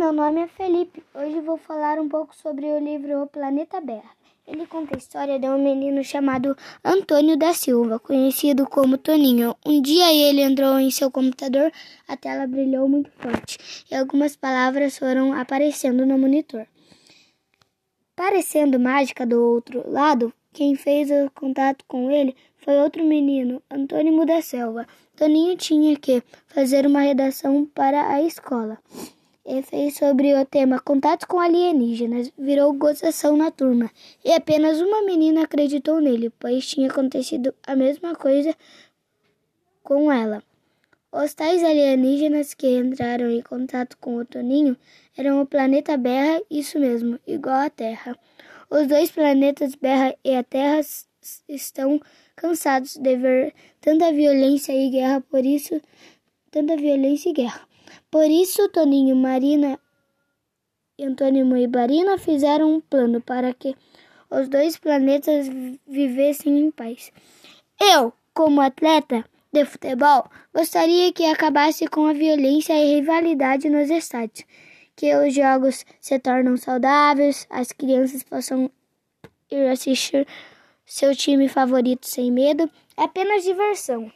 meu nome é Felipe. Hoje vou falar um pouco sobre o livro O Planeta Berra. Ele conta a história de um menino chamado Antônio da Silva, conhecido como Toninho. Um dia ele entrou em seu computador, a tela brilhou muito forte e algumas palavras foram aparecendo no monitor. Parecendo mágica do outro lado, quem fez o contato com ele foi outro menino, Antônimo da Selva. Toninho tinha que fazer uma redação para a escola e fez sobre o tema Contato com alienígenas. Virou gozação na turma e apenas uma menina acreditou nele, pois tinha acontecido a mesma coisa com ela. Os tais alienígenas que entraram em contato com o Toninho eram o planeta Berra, isso mesmo, igual à Terra. Os dois planetas Berra e a Terra estão cansados de ver tanta violência e guerra, por isso, tanta violência e guerra. Por isso, Toninho, Marina, e Barina fizeram um plano para que os dois planetas vivessem em paz. Eu, como atleta de futebol, gostaria que acabasse com a violência e rivalidade nos estádios, que os jogos se tornem saudáveis, as crianças possam ir assistir seu time favorito sem medo, é apenas diversão.